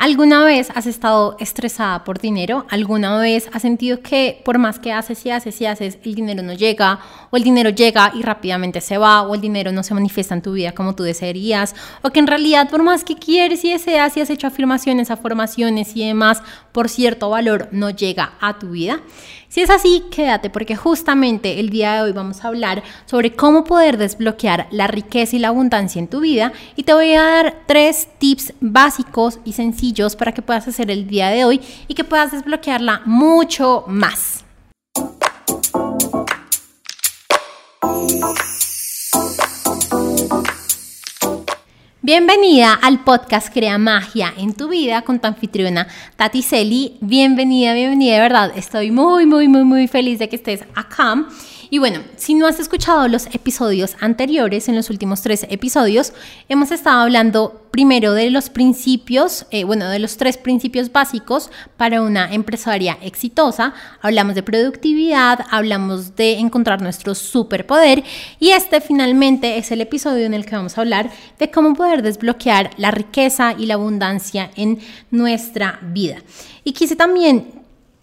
¿Alguna vez has estado estresada por dinero? ¿Alguna vez has sentido que por más que haces y haces y haces, el dinero no llega? ¿O el dinero llega y rápidamente se va? ¿O el dinero no se manifiesta en tu vida como tú desearías? ¿O que en realidad por más que quieres y deseas y has hecho afirmaciones, afirmaciones y demás, por cierto valor no llega a tu vida? Si es así, quédate porque justamente el día de hoy vamos a hablar sobre cómo poder desbloquear la riqueza y la abundancia en tu vida y te voy a dar tres tips básicos y sencillos para que puedas hacer el día de hoy y que puedas desbloquearla mucho más. Bienvenida al podcast Crea Magia en tu vida con tu anfitriona Tati Celi. Bienvenida, bienvenida, de verdad. Estoy muy, muy, muy, muy feliz de que estés acá. Y bueno, si no has escuchado los episodios anteriores, en los últimos tres episodios, hemos estado hablando primero de los principios, eh, bueno, de los tres principios básicos para una empresaria exitosa. Hablamos de productividad, hablamos de encontrar nuestro superpoder y este finalmente es el episodio en el que vamos a hablar de cómo poder desbloquear la riqueza y la abundancia en nuestra vida. Y quise también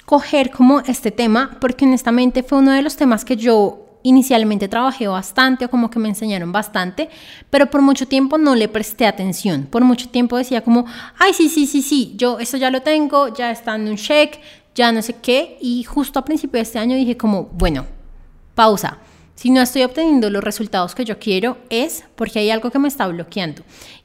coger como este tema, porque honestamente fue uno de los temas que yo inicialmente trabajé bastante o como que me enseñaron bastante, pero por mucho tiempo no le presté atención. Por mucho tiempo decía como, ay, sí, sí, sí, sí, yo eso ya lo tengo, ya está en un check, ya no sé qué. Y justo a principio de este año dije como, bueno, pausa. Si no estoy obteniendo los resultados que yo quiero, es porque hay algo que me está bloqueando.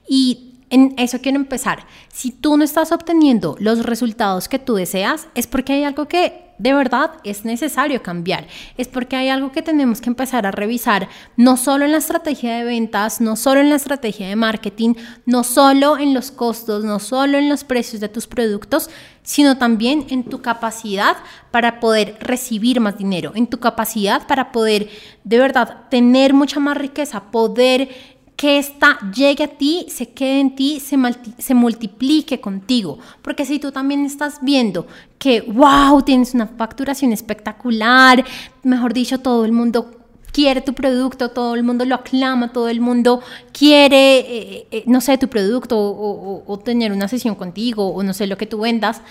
Y en eso quiero empezar. Si tú no estás obteniendo los resultados que tú deseas, es porque hay algo que de verdad es necesario cambiar. Es porque hay algo que tenemos que empezar a revisar, no solo en la estrategia de ventas, no solo en la estrategia de marketing, no solo en los costos, no solo en los precios de tus productos, sino también en tu capacidad para poder recibir más dinero, en tu capacidad para poder de verdad tener mucha más riqueza, poder que esta llegue a ti, se quede en ti, se, se multiplique contigo. Porque si tú también estás viendo que, wow, tienes una facturación espectacular, mejor dicho, todo el mundo quiere tu producto, todo el mundo lo aclama, todo el mundo quiere, eh, eh, no sé, tu producto o, tener una sesión contigo o no sé lo que tú vendas,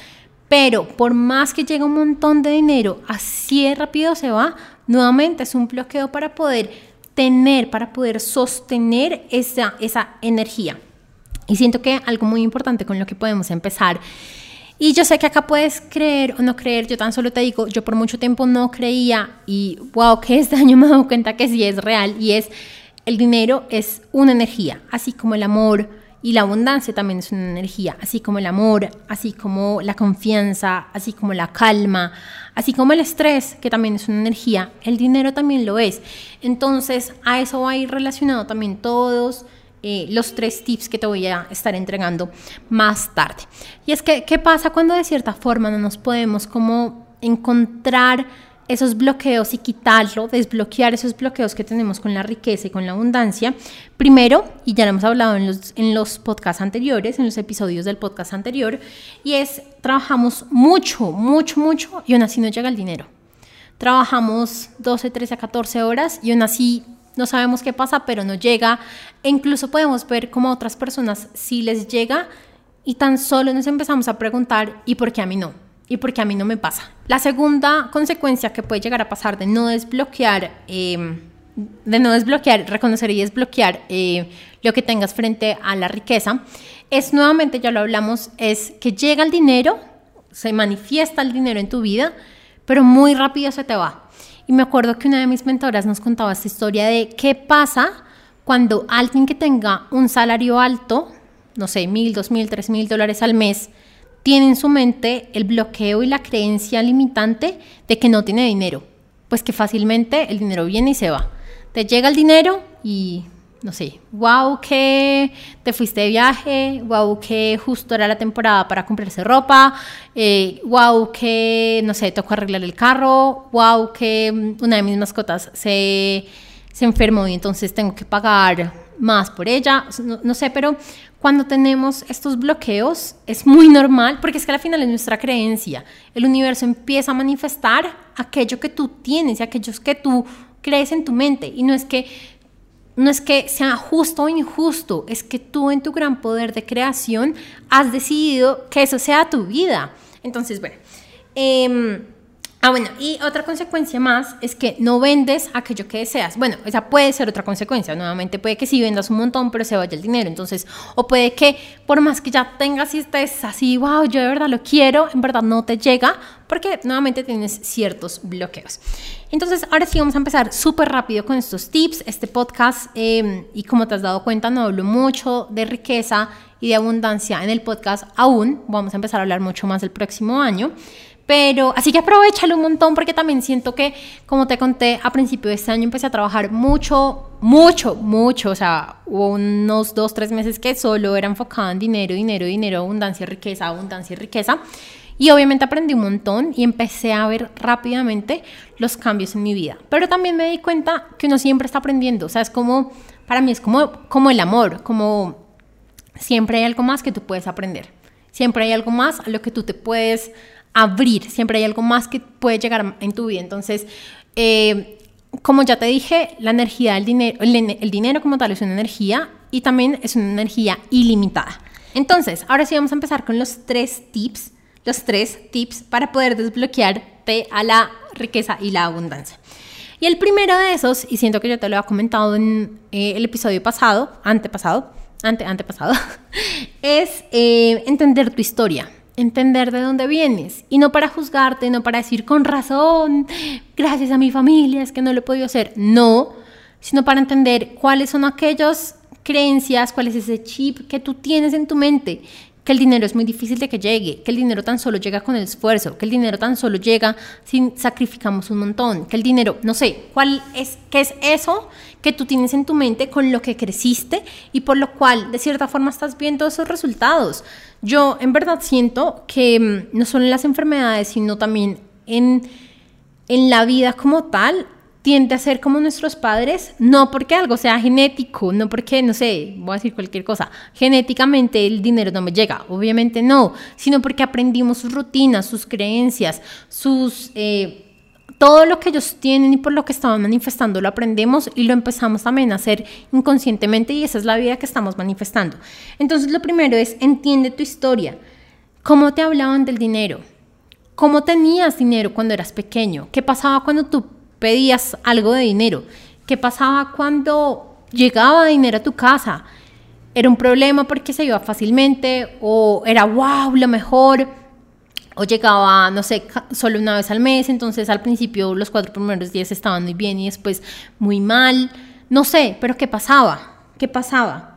pero por más que llegue un montón de dinero, así rápido se va, nuevamente es un bloqueo para poder tener, para poder sostener esa, esa energía. Y siento que algo muy importante con lo que podemos empezar, y yo sé que acá puedes creer o no creer, yo tan solo te digo, yo por mucho tiempo no creía y wow, que este año me he dado cuenta que sí es real y es, el dinero es una energía, así como el amor, y la abundancia también es una energía, así como el amor, así como la confianza, así como la calma, así como el estrés, que también es una energía, el dinero también lo es. Entonces, a eso va a ir relacionado también todos eh, los tres tips que te voy a estar entregando más tarde. Y es que, ¿qué pasa cuando de cierta forma no nos podemos como encontrar esos bloqueos y quitarlo, desbloquear esos bloqueos que tenemos con la riqueza y con la abundancia. Primero, y ya lo hemos hablado en los, en los podcasts anteriores, en los episodios del podcast anterior, y es trabajamos mucho, mucho, mucho y aún así no llega el dinero. Trabajamos 12, 13 a 14 horas y aún así no sabemos qué pasa, pero no llega. E incluso podemos ver cómo a otras personas sí les llega y tan solo nos empezamos a preguntar, ¿y por qué a mí no? Y porque a mí no me pasa. La segunda consecuencia que puede llegar a pasar de no desbloquear, em, de no desbloquear, reconocer y desbloquear eh, lo que tengas frente a la riqueza, es nuevamente, ya lo hablamos, es que llega el dinero, se manifiesta el dinero en tu vida, pero muy rápido se te va. Y me acuerdo que una de mis mentoras nos contaba esta historia de qué pasa cuando alguien que tenga un salario alto, no sé, mil, dos mil, tres mil dólares al mes, tiene en su mente el bloqueo y la creencia limitante de que no tiene dinero, pues que fácilmente el dinero viene y se va. Te llega el dinero y no sé, wow que te fuiste de viaje, wow que justo era la temporada para comprarse ropa, eh, wow que, no sé, tocó arreglar el carro, wow que una de mis mascotas se, se enfermó y entonces tengo que pagar más por ella, no, sé, pero cuando tenemos estos bloqueos es muy normal, porque es que al final es nuestra creencia. El universo empieza a manifestar aquello que tú tienes y aquellos que tú crees en tu mente. Y no es que no es que sea justo o injusto, es que tú en tu gran poder de creación has decidido que eso sea tu vida. Entonces, bueno, eh, Ah, bueno, y otra consecuencia más es que no vendes aquello que deseas. Bueno, esa puede ser otra consecuencia. Nuevamente puede que sí vendas un montón, pero se vaya el dinero. Entonces, o puede que por más que ya tengas y estés así, wow, yo de verdad lo quiero, en verdad no te llega, porque nuevamente tienes ciertos bloqueos. Entonces, ahora sí vamos a empezar súper rápido con estos tips. Este podcast, em, y como te has dado cuenta, no hablo mucho de riqueza y de abundancia en el podcast aún. Vamos a empezar a hablar mucho más el próximo año. Pero, así que aprovechalo un montón porque también siento que, como te conté, a principio de este año empecé a trabajar mucho, mucho, mucho. O sea, hubo unos dos, tres meses que solo era enfocada en dinero, dinero, dinero, abundancia, riqueza, abundancia y riqueza. Y obviamente aprendí un montón y empecé a ver rápidamente los cambios en mi vida. Pero también me di cuenta que uno siempre está aprendiendo. O sea, es como, para mí es como, como el amor, como siempre hay algo más que tú puedes aprender. Siempre hay algo más a lo que tú te puedes abrir, siempre hay algo más que puede llegar en tu vida. Entonces, eh, como ya te dije, la energía del dinero, el, dinero como tal es una energía y también es una energía ilimitada. Entonces, ahora sí vamos a empezar con los tres tips, los tres tips para poder desbloquearte a la riqueza y la abundancia. Y el primero de esos, y siento que yo te lo he comentado en eh, el episodio pasado, antepasado, ante, es eh, entender tu historia entender de dónde vienes. Y no para juzgarte, no para decir con razón, gracias a mi familia es que no lo he podido hacer, no, sino para entender cuáles son aquellas creencias, cuál es ese chip que tú tienes en tu mente, que el dinero es muy difícil de que llegue, que el dinero tan solo llega con el esfuerzo, que el dinero tan solo llega si sacrificamos un montón, que el dinero, no sé, cuál es, qué es eso que tú tienes en tu mente con lo que creciste y por lo cual de cierta forma estás viendo esos resultados. Yo en verdad siento que mm, no solo en las enfermedades, sino también en, en la vida como tal, tiende a ser como nuestros padres, no porque algo sea genético, no porque, no sé, voy a decir cualquier cosa, genéticamente el dinero no me llega, obviamente no, sino porque aprendimos sus rutinas, sus creencias, sus... Eh, todo lo que ellos tienen y por lo que estaban manifestando lo aprendemos y lo empezamos también a hacer inconscientemente y esa es la vida que estamos manifestando. Entonces lo primero es entiende tu historia. ¿Cómo te hablaban del dinero? ¿Cómo tenías dinero cuando eras pequeño? ¿Qué pasaba cuando tú pedías algo de dinero? ¿Qué pasaba cuando llegaba dinero a tu casa? ¿Era un problema porque se iba fácilmente o era wow, lo mejor? o llegaba, no sé, solo una vez al mes, entonces al principio los cuatro primeros días estaban muy bien y después muy mal, no sé, pero ¿qué pasaba? ¿Qué pasaba?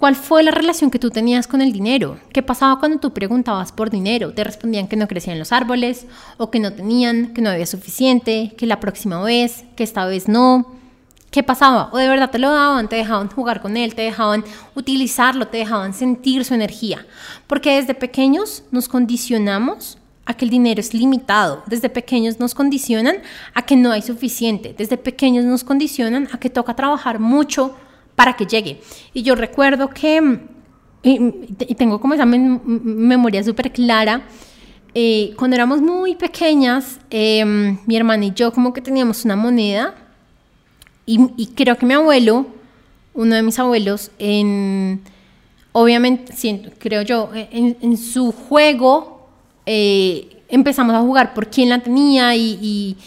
¿Cuál fue la relación que tú tenías con el dinero? ¿Qué pasaba cuando tú preguntabas por dinero? Te respondían que no crecían los árboles, o que no tenían, que no había suficiente, que la próxima vez, que esta vez no. ¿Qué pasaba? O de verdad te lo daban, te dejaban jugar con él, te dejaban utilizarlo, te dejaban sentir su energía. Porque desde pequeños nos condicionamos a que el dinero es limitado. Desde pequeños nos condicionan a que no hay suficiente. Desde pequeños nos condicionan a que toca trabajar mucho para que llegue. Y yo recuerdo que, y, tengo como esa memoria súper clara, eh, cuando éramos muy pequeñas, em, mi hermana y yo como que teníamos una moneda y, creo que mi abuelo, uno de mis abuelos, en, obviamente, creo yo, en, su juego eh, empezamos a jugar por quién la tenía y,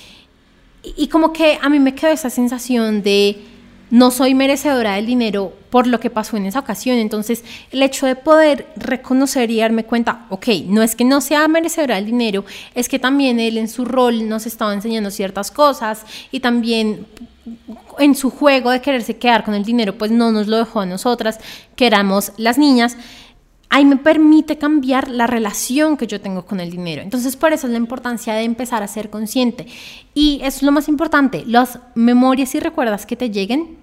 y como que a mí me quedó esa sensación de no soy merecedora del dinero por lo que pasó en esa ocasión. Entonces, el hecho de poder reconocer y darme cuenta, ok, no es que no sea merecedora del dinero, es que también él en su rol nos estaba enseñando ciertas cosas y también en su juego de quererse quedar con el dinero, pues no nos lo dejó a nosotras, que éramos las niñas ahí me permite cambiar la relación que yo tengo con el dinero. Entonces, por eso es la importancia de empezar a ser consciente. Y es lo más importante, las memorias y recuerdas que te lleguen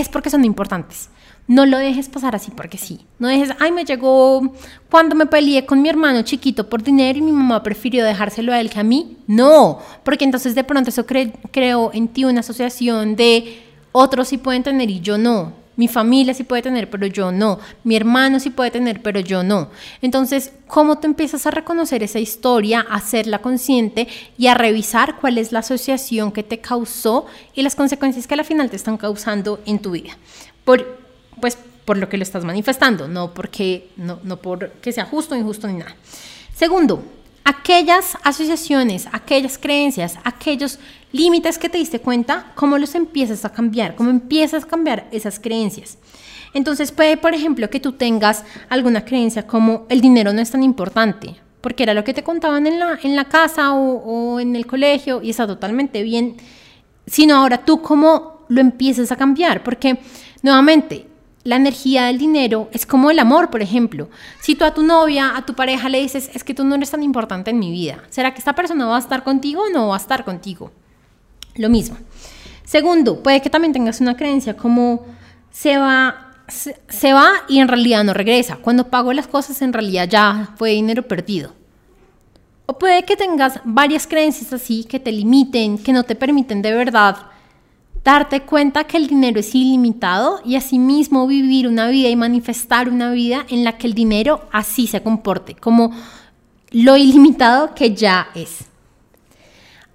es porque son importantes. No lo dejes pasar así porque sí. No dejes, ay, me llegó cuando me peleé con mi hermano chiquito por dinero y mi mamá prefirió dejárselo a él que a mí. No, porque entonces de pronto eso creó en ti una asociación de otros sí pueden tener y yo no. Mi familia sí puede tener, pero yo no. Mi hermano sí puede tener, pero yo no. Entonces, ¿cómo tú empiezas a reconocer esa historia, a hacerla consciente y a revisar cuál es la asociación que te causó y las consecuencias que al final te están causando en tu vida? Por, pues por lo que lo estás manifestando, no porque no, no porque sea justo, injusto ni nada. Segundo, aquellas asociaciones, aquellas creencias, aquellos límites que te diste cuenta, cómo los empiezas a cambiar, cómo empiezas a cambiar esas creencias. Entonces puede, por ejemplo, que tú tengas alguna creencia como el dinero no es tan importante, porque era lo que te contaban en la, en la casa o, o en el colegio y está totalmente bien, sino ahora tú cómo lo empiezas a cambiar, porque nuevamente la energía del dinero es como el amor, por ejemplo. Si tú a tu novia, a tu pareja le dices, es que tú no eres tan importante en mi vida, ¿será que esta persona va a estar contigo o no va a estar contigo? Lo mismo. Segundo, puede que también tengas una creencia como se va, se, va y en realidad no regresa. Cuando pago las cosas en realidad ya fue dinero perdido. O puede que tengas varias creencias así que te limiten, que no te permiten de verdad darte cuenta que el dinero es ilimitado y asimismo vivir una vida y manifestar una vida en la que el dinero así se comporte, como lo ilimitado que ya es.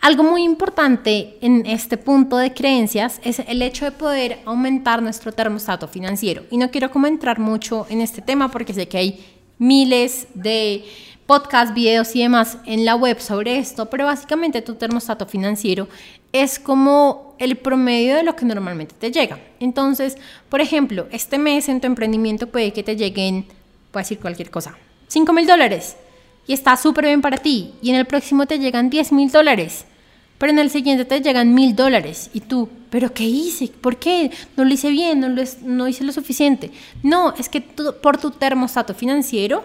Algo muy importante en este punto de creencias es el hecho de poder aumentar nuestro termostato financiero. Y no quiero como entrar mucho en este tema porque sé que hay miles de podcasts, videos y demás en la web sobre esto, pero básicamente tu termostato financiero es como el promedio de lo que normalmente te llega. Entonces, por ejemplo, este mes en tu emprendimiento puede que te lleguen, puedo decir cualquier cosa, 5 mil dólares y está súper bien para ti. Y en el próximo te llegan 10 mil dólares. Pero en el siguiente te llegan mil dólares y tú, ¿pero qué hice? ¿Por qué? No lo hice bien, no, lo, no hice lo suficiente. No, es que por tu termostato financiero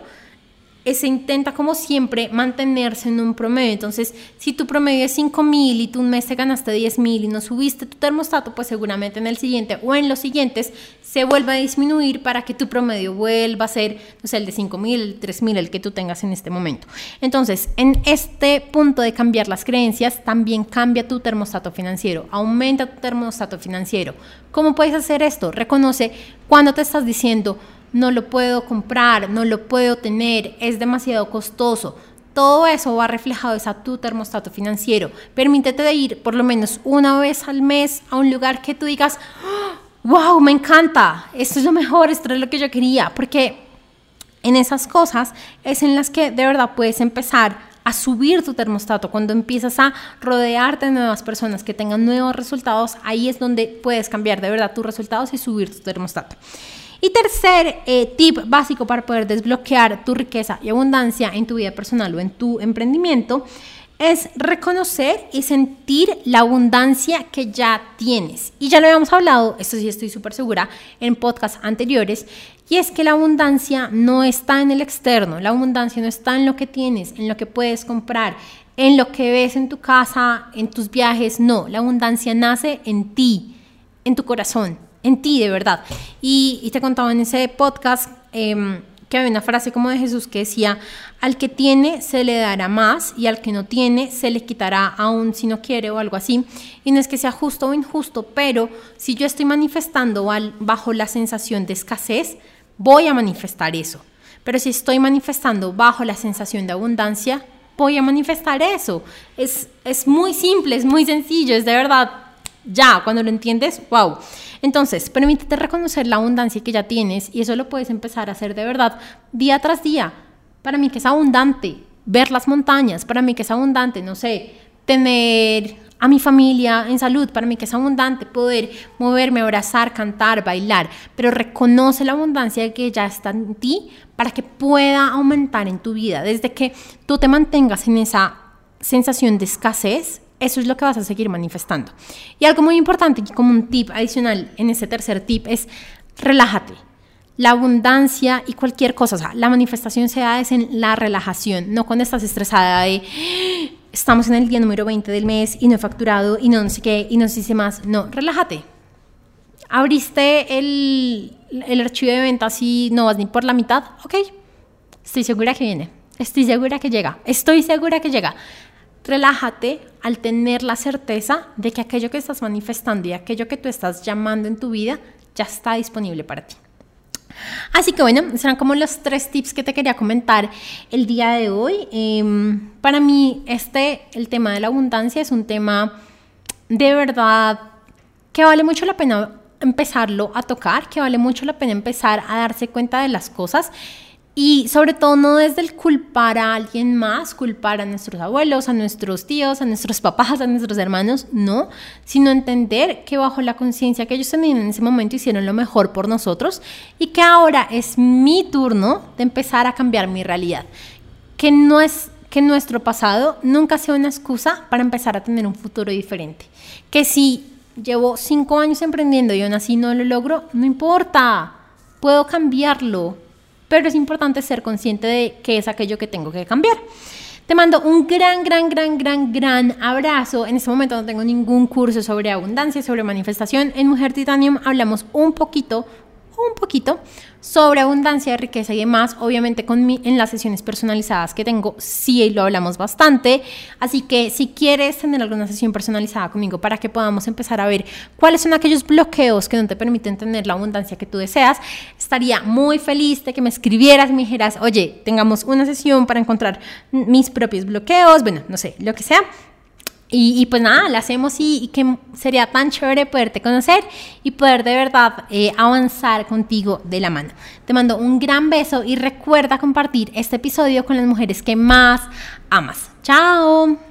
se intenta como siempre mantenerse en un promedio. Entonces, si tu promedio es 5 mil y tú un mes te ganaste 10 mil y no subiste tu termostato, pues seguramente en el siguiente o en los siguientes se vuelva a disminuir para que tu promedio vuelva a ser, no el de 5 mil, el 3 mil, el que tú tengas en este momento. Entonces, en este punto de cambiar las creencias, también cambia tu termostato financiero, aumenta tu termostato financiero. ¿Cómo puedes hacer esto? Reconoce cuando te estás diciendo, no lo puedo comprar, no lo puedo tener, es demasiado costoso. Todo eso va reflejado a tu termostato financiero. Permítete ir por lo menos una vez al mes a un lugar que tú digas, wow, me encanta, esto es lo mejor, esto es lo que yo quería, porque en esas cosas es en las que de verdad puedes empezar a subir tu termostato, cuando empiezas a rodearte de nuevas personas que tengan nuevos resultados, ahí es donde puedes cambiar de verdad tus resultados y subir tu termostato. Y tercer eh, tip básico para poder desbloquear tu riqueza y abundancia en tu vida personal o en tu emprendimiento es reconocer y sentir la abundancia que ya tienes. Y ya lo habíamos hablado, esto sí estoy súper segura, en podcasts anteriores, y es que la abundancia no está en el externo, la abundancia no está en lo que tienes, en lo que puedes comprar, en lo que ves en tu casa, en tus viajes, no, la abundancia nace en ti, en tu corazón en ti de verdad. Y, te contaba en ese podcast em, que había una frase como de Jesús que decía, al que tiene se le dará más y al que no tiene se le quitará aún si no quiere o algo así. Y no es que sea justo o injusto, pero si yo estoy manifestando bajo la sensación de escasez, voy a manifestar eso. Pero si estoy manifestando bajo la sensación de abundancia, voy a manifestar eso. Es, es muy simple, es muy sencillo, es de verdad, ya, cuando lo entiendes, wow. Entonces, permítete reconocer la abundancia que ya tienes y eso lo puedes empezar a hacer de verdad día tras día. Para mí que es abundante ver las montañas, para mí que es abundante, no sé, tener a mi familia en salud, para mí que es abundante poder moverme, abrazar, cantar, bailar, pero reconoce la abundancia que ya está en ti para que pueda aumentar en tu vida. Desde que tú te mantengas en esa sensación de escasez, eso es lo que vas a seguir manifestando. Y algo muy importante, como un tip adicional en ese tercer tip, es relájate. La abundancia y cualquier cosa, o sea, la manifestación se da es en la relajación, no cuando estás estresada de estamos en el día número 20 del mes y no he facturado y no, sé qué y no sé si más. No, relájate. Abriste el, el archivo de ventas y no vas ni por la mitad, ok, estoy segura que viene, estoy segura que llega, estoy segura que llega. Relájate al tener la certeza de que aquello que estás manifestando y aquello que tú estás llamando en tu vida ya está disponible para ti. Así que bueno, serán como los tres tips que te quería comentar el día de hoy. Em, para mí, este, el tema de la abundancia es un tema de verdad que vale mucho la pena empezarlo a tocar, que vale mucho la pena empezar a darse cuenta de las cosas y sobre todo no desde el culpar a alguien más, culpar a nuestros abuelos, a nuestros tíos, a nuestros papás, a nuestros hermanos, no, sino entender que bajo la conciencia que ellos tenían en ese momento hicieron lo mejor por nosotros y que ahora es mi turno de empezar a cambiar mi realidad. Que no es que nuestro pasado nunca sea una excusa para empezar a tener un futuro diferente. Que si llevo cinco años emprendiendo y aún así no lo logro, no importa, puedo cambiarlo pero es importante ser consciente de qué es aquello que tengo que cambiar. Te mando un gran, gran, gran, gran, gran abrazo. En este momento no tengo ningún curso sobre abundancia, sobre manifestación. En Mujer Titanium hablamos un poquito, sobre abundancia, riqueza y demás. Obviamente con mi, en las sesiones personalizadas que tengo, sí lo hablamos bastante. Así que si quieres tener alguna sesión personalizada conmigo para que podamos empezar a ver cuáles son aquellos bloqueos que no te permiten tener la abundancia que tú deseas, estaría muy feliz de que me escribieras, me dijeras, oye, tengamos una sesión para encontrar mis propios bloqueos, bueno, no sé, lo que sea y, pues nada, la hacemos y, que sería tan chévere poderte conocer y poder de verdad eh, avanzar contigo de la mano. Te mando un gran beso y recuerda compartir este episodio con las mujeres que más amas. Chao.